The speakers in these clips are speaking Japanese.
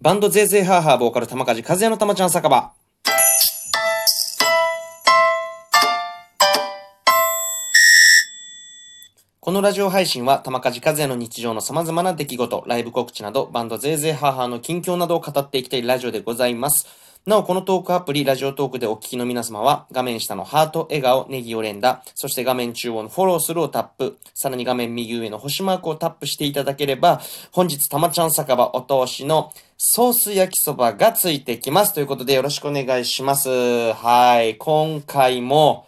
バンドゼーゼーハーハーボーカル玉梶和也の玉ちゃん酒場。このラジオ配信は玉梶和也の日常の様々な出来事、ライブ告知など、バンドゼーゼーハーハーの近況などを語っていきたいラジオでございます。なお、このトークアプリ、ラジオトークでお聞きの皆様は、画面下のハート、笑顔、ネギを連打、そして画面中央のフォローするをタップ、さらに画面右上の星マークをタップしていただければ、本日、たまちゃん酒場お通しのソース焼きそばがついてきます。ということで、よろしくお願いします。はい。今回も、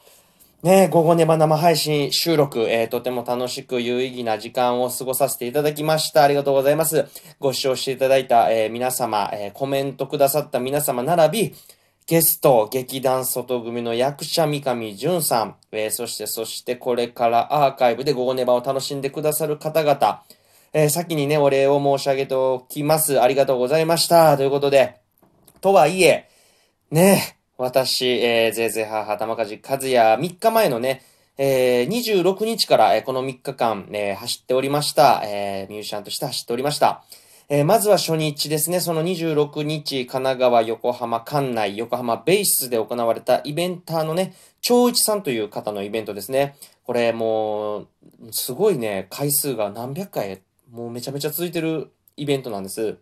ね、午後ネバ生配信収録、えー、とても楽しく有意義な時間を過ごさせていただきました。ありがとうございます。ご視聴していただいた、えー皆様、えーコメントくださった皆様並び、ゲスト、劇団外組の役者三上淳さん、えーそして、そしてこれからアーカイブで午後ネバを楽しんでくださる方々、えー先にね、お礼を申し上げておきます。ありがとうございました。ということで、とはいえ、ねえ、私、えー、ぜいぜい母、玉梶和也、3日前のね、えー、26日から、えーこの3日間、えー走っておりました。えーミュージシャンとして走っておりました。えーまずは初日ですね、その26日、神奈川、横浜、館内、横浜ベースで行われたイベンターのね、長一さんという方のイベントですね。これもう、すごいね、回数が何百回、もうめちゃめちゃ続いてるイベントなんです。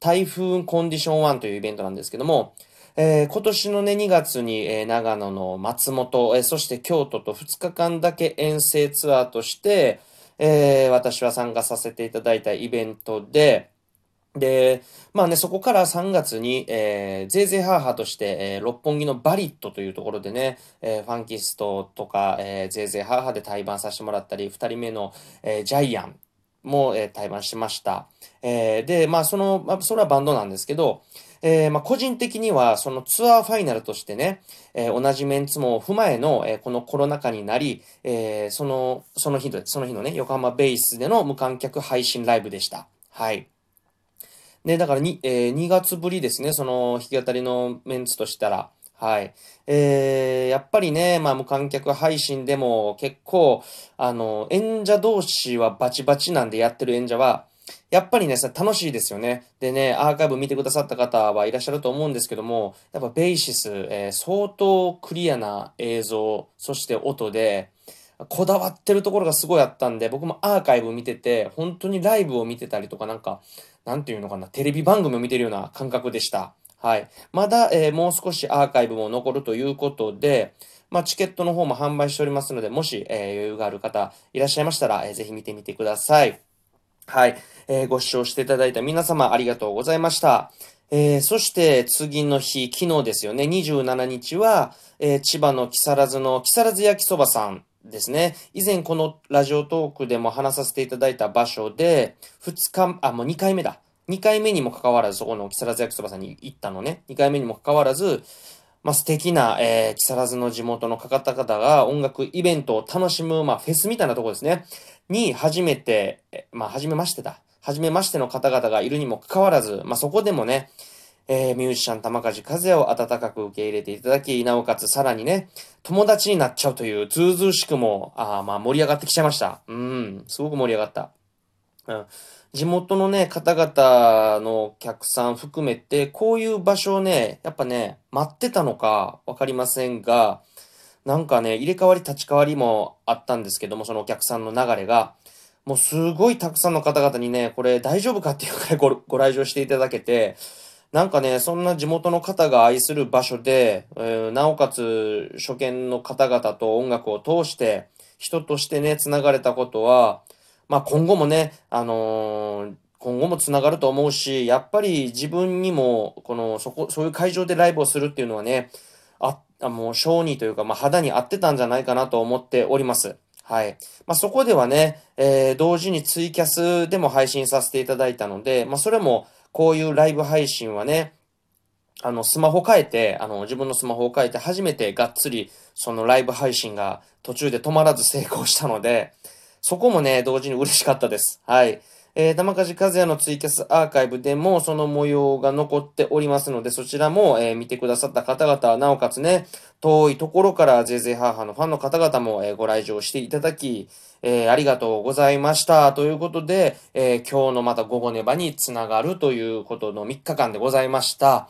台風コンディション1というイベントなんですけども、えー今年のね、2月に、えー長野の松本、えーそして京都と2日間だけ遠征ツアーとして、え私は参加させていただいたイベントで、で、まあね、そこから3月に、えー、ゼーゼーハーハーとして、えー六本木のバリットというところでね、えーファンキストとか、えー、ゼーゼーハーハーで対バンさせてもらったり、二人目の、えージャイアンも、えー対バンしました。えーで、まあその、まあそれはバンドなんですけど、えーまあ個人的にはそのツアーファイナルとしてね、えー同じメンツも踏まえの、えーこのコロナ禍になり、えその、その日の、その日のね、横浜ベースでの無観客配信ライブでした。はい。で、だからに、え2月ぶりですね、その弾き語りのメンツとしたら。はい。えー、やっぱりね、まあ無観客配信でも結構、あの、演者同士はバチバチなんでやってる演者は、やっぱりね、楽しいですよね。でね、アーカイブ見てくださった方はいらっしゃると思うんですけども、やっぱベーシス、えー相当クリアな映像、そして音で、こだわってるところがすごいあったんで、僕もアーカイブ見てて、本当にライブを見てたりとか、なんか、なんていうのかな、テレビ番組を見てるような感覚でした。はい。まだ、えーもう少しアーカイブも残るということで、まあ、チケットの方も販売しておりますので、もし、えー余裕がある方いらっしゃいましたら、えーぜひ見てみてください。はい。えーご視聴していただいた皆様ありがとうございました。えーそして次の日、昨日ですよね、27日は、えー千葉の木更津の木更津焼きそばさんですね。以前このラジオトークでも話させていただいた場所で、2日、あ、もう2回目だ。2回目にもかかわらず、そこの木更津焼きそばさんに行ったのね。2回目にもかかわらず、まあ、素敵な、えー木更津の地元の方々が音楽イベントを楽しむ、まあ、フェスみたいなところですね。に、初めて、えまあ、初めましてだ。初めましての方々がいるにもかかわらず、まあ、そこでもね、えーミュージシャン玉梶和也を温かく受け入れていただき、なおかつさらにね、友達になっちゃうという、ずうずうしくも、あまあ盛り上がってきちゃいました。うん、すごく盛り上がった。うん。地元のね、方々のお客さん含めて、こういう場所をね、やっぱね、待ってたのかわかりませんが、なんかね、入れ替わり立ち替わりもあったんですけども、そのお客さんの流れが、もうすごいたくさんの方々にね、これ大丈夫かっていうくらいごご来場していただけて、なんかね、そんな地元の方が愛する場所で、えーなおかつ初見の方々と音楽を通して、人としてね、繋がれたことは、まあ今後もね、あのー今後も繋がると思うし、やっぱり自分にも、この、そこ、そういう会場でライブをするっていうのはね、あ、あもう、小児というか、まあ肌に合ってたんじゃないかなと思っております。はい。まあそこではね、えー同時にツイキャスでも配信させていただいたので、まあそれも、こういうライブ配信はね、あの、スマホ変えて、あの、自分のスマホを変えて初めてがっつり、そのライブ配信が途中で止まらず成功したので、そこもね、同時に嬉しかったです。はい。えー、玉梶和也のツイキャスアーカイブでもその模様が残っておりますので、そちらも、えー見てくださった方々、なおかつね、遠いところからゼーゼーハーハーのファンの方々も、えーご来場していただき、え、ありがとうございました。ということで、え、今日のまた午後ネバにつながるということの3日間でございました。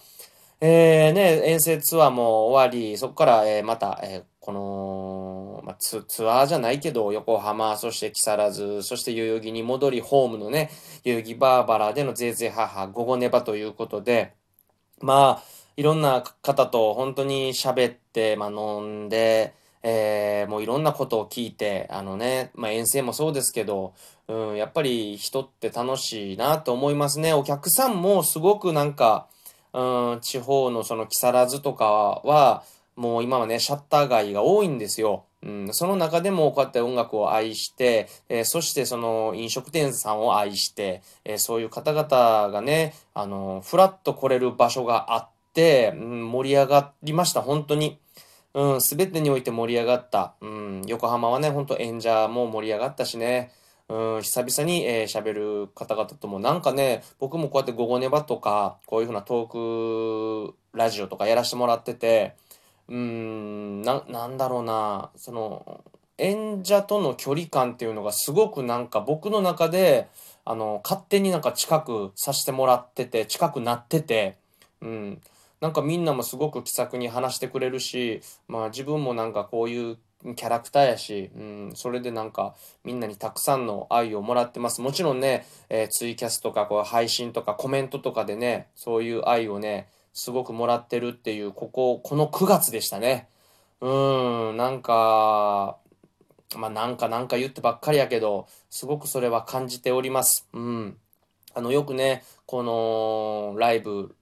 え、ね、遠征ツアーも終わり、そこから、え、また、え、この、まあ、ツアーじゃないけど、横浜、そして木更津、そして代々木に戻り、ホームのね、代々木バーバラでのぜいぜい母、午後ネバということで、まあ、いろんな方と本当に喋って、まあ、飲んで、えー、もういろんなことを聞いて、あのね、まあ、遠征もそうですけど、うん、やっぱり人って楽しいなと思いますね。お客さんもすごくなんか、うん、地方のその木更津とかは、もう今はね、シャッター街が多いんですよ。うん、その中でもこうやって音楽を愛して、えー、そしてその飲食店さんを愛して、えー、そういう方々がね、あの、ふらっと来れる場所があって、うん、盛り上がりました、本当に。うん、すべてにおいて盛り上がった。うん、横浜はね、ほんと演者も盛り上がったしね。うん、久々に喋、えー、る方々ともなんかね、僕もこうやって午後ネバとか、こういうふうなトークラジオとかやらせてもらってて、うん、な、なんだろうな、その、演者との距離感っていうのがすごくなんか僕の中で、あの、勝手になんか近くさせてもらってて、近くなってて、うん。なんかみんなもすごく気さくに話してくれるし、まあ自分もなんかこういうキャラクターやし、うん、それでなんかみんなにたくさんの愛をもらってます。もちろんね、えー、ツイキャスとかこう配信とかコメントとかでね、そういう愛をね、すごくもらってるっていう、ここ、この9月でしたね。うん、なんか、まあなんかなんか言ってばっかりやけど、すごくそれは感じております。うん。あの、よくね、このライブ、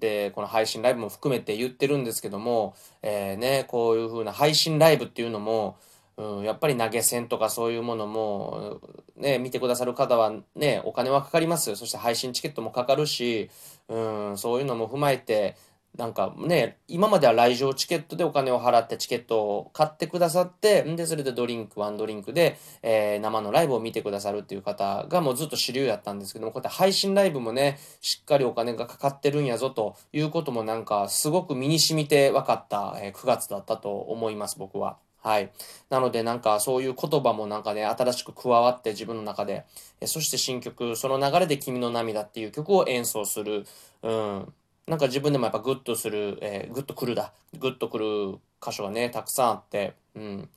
で、この配信ライブも含めて言ってるんですけども、えー、ね、こういう風な配信ライブっていうのも、うん、やっぱり投げ銭とかそういうものも、ね、見てくださる方はね、お金はかかります。そして配信チケットもかかるし、うん、そういうのも踏まえて、なんかね、今までは来場チケットでお金を払ってチケットを買ってくださって、んで、それでドリンク、ワンドリンクで、えー、生のライブを見てくださるっていう方がもうずっと主流やったんですけども、こうやって配信ライブもね、しっかりお金がかかってるんやぞということもなんか、すごく身に染みて分かった、えー、9月だったと思います、僕は。はい。なのでなんかそういう言葉もなんかね、新しく加わって自分の中で、えそして新曲、その流れで君の涙っていう曲を演奏する。うん。なんか自分でもやっぱグッとする、えー、グッとくるだ。グッとくる箇所がね、たくさんあって、うん。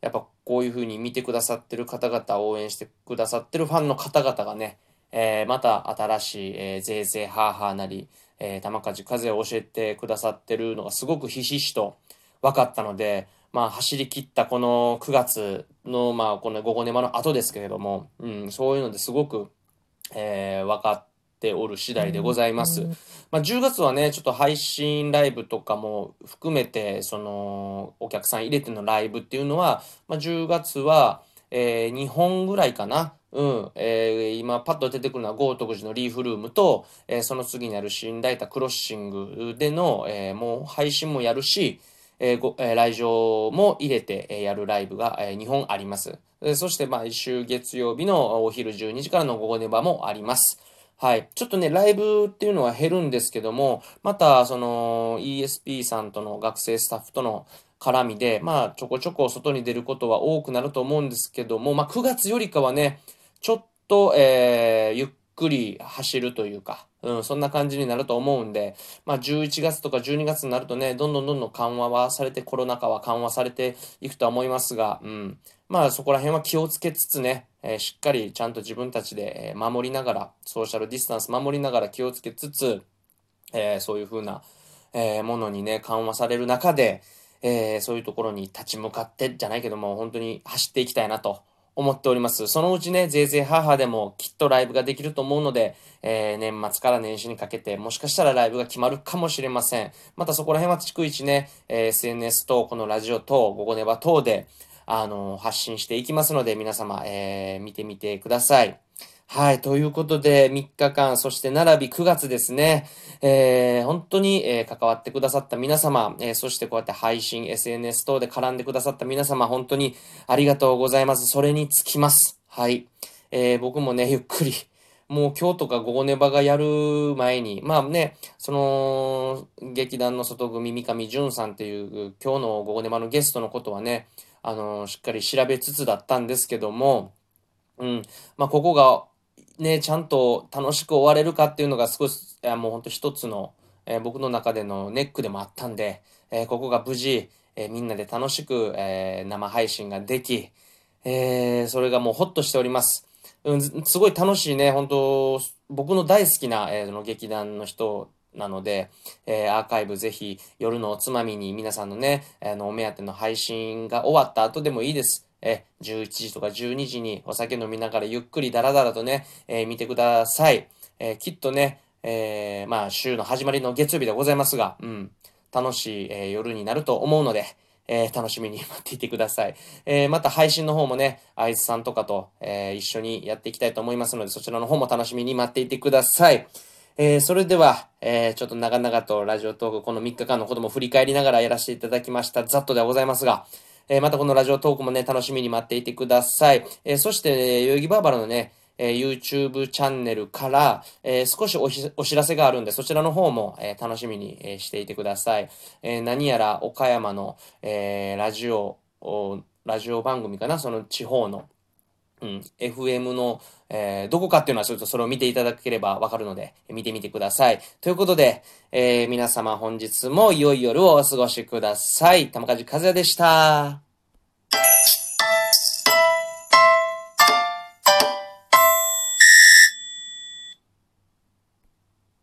やっぱこういう風に見てくださってる方々、応援してくださってるファンの方々がね、えー、また新しい、えー、ぜいぜいはーはーなり、えー、玉梶風を教えてくださってるのがすごくひしひしと分かったので、まあ走り切ったこの9月の、まあこの午後沼の後ですけれども、うん、そういうのですごく、えー、分かっておる次第でございます。まあ、10月はね、ちょっと配信ライブとかも含めて、その、お客さん入れてのライブっていうのは、まあ、10月は、えー、2本ぐらいかな。うん。えー、今パッと出てくるのは豪徳寺のリーフルームと、えー、その次にある新大田クロッシングでの、えー、もう配信もやるし、えごえ、来場も入れて、やるライブが、えー、2本あります。そして毎週月曜日のお昼12時からの午後ネバもあります。はい。ちょっとね、ライブっていうのは減るんですけども、また、その、ESP さんとの学生スタッフとの絡みで、まあ、ちょこちょこ外に出ることは多くなると思うんですけども、まあ、9月よりかはね、ちょっと、えー、ゆっくり走るというか、うん、そんな感じになると思うんで、まあ、11月とか12月になるとね、どんどんどんどん緩和はされて、コロナ禍は緩和されていくとは思いますが、うん。まあ、そこら辺は気をつけつつね、えー、しっかりちゃんと自分たちで守りながら、ソーシャルディスタンス守りながら気をつけつつ、えー、そういうふうな、えー、ものにね、緩和される中で、えー、そういうところに立ち向かってじゃないけども、本当に走っていきたいなと思っております。そのうちね、ぜいぜい母でもきっとライブができると思うので、えー、年末から年始にかけて、もしかしたらライブが決まるかもしれません。またそこら辺は逐一ね、えー、SNS とこのラジオと、午後ネバ等で、あの、発信していきますので、皆様、えー、見てみてください。はい。ということで、3日間、そして並び9月ですね。えー、本当に、えー、関わってくださった皆様、えー、そしてこうやって配信、SNS 等で絡んでくださった皆様、本当にありがとうございます。それにつきます。はい。えー、僕もね、ゆっくり、もう今日とか午後ネバがやる前に、まあね、その、劇団の外組三上淳さんっていう、今日の午後ネバのゲストのことはね、あの、しっかり調べつつだったんですけども、うん、まあ、ここが、ね、ちゃんと楽しく終われるかっていうのが少し、いやもうほんと一つの、えー、僕の中でのネックでもあったんで、えー、ここが無事、えー、みんなで楽しく、え生配信ができ、えそれがもうほっとしております。うん、すごい楽しいね、本当僕の大好きな、えー、の劇団の人なので、えー、アーカイブぜひ夜のおつまみに皆さんのね、あの、お目当ての配信が終わった後でもいいです。え、11時とか12時にお酒飲みながらゆっくりダラダラとね、えー、見てください。えー、きっとね、えー、まあ、週の始まりの月曜日でございますが、うん、楽しい、え、夜になると思うので、え、楽しみに待っていてください。え、また配信の方もね、あいつさんとかと、え、一緒にやっていきたいと思いますので、そちらの方も楽しみに待っていてください。えー、それでは、えー、ちょっと長々とラジオトーク、この3日間のことも振り返りながらやらせていただきました。ざっとではございますが、え、またこのラジオトークもね、楽しみに待っていてください。え、そして、ね、代々木バーバラのね、え、YouTube チャンネルから、え、少しお知らせがあるんで、そちらの方も、え、楽しみに、えしていてください。え何やら岡山の、えラジオ、ラジオ番組かな、その地方の、うん、FM の、えー、どこかっていうのはちょっとそれを見ていただければわかるので、見てみてください。ということで、えー、皆様本日も良い夜をお過ごしください。玉梶和也でした。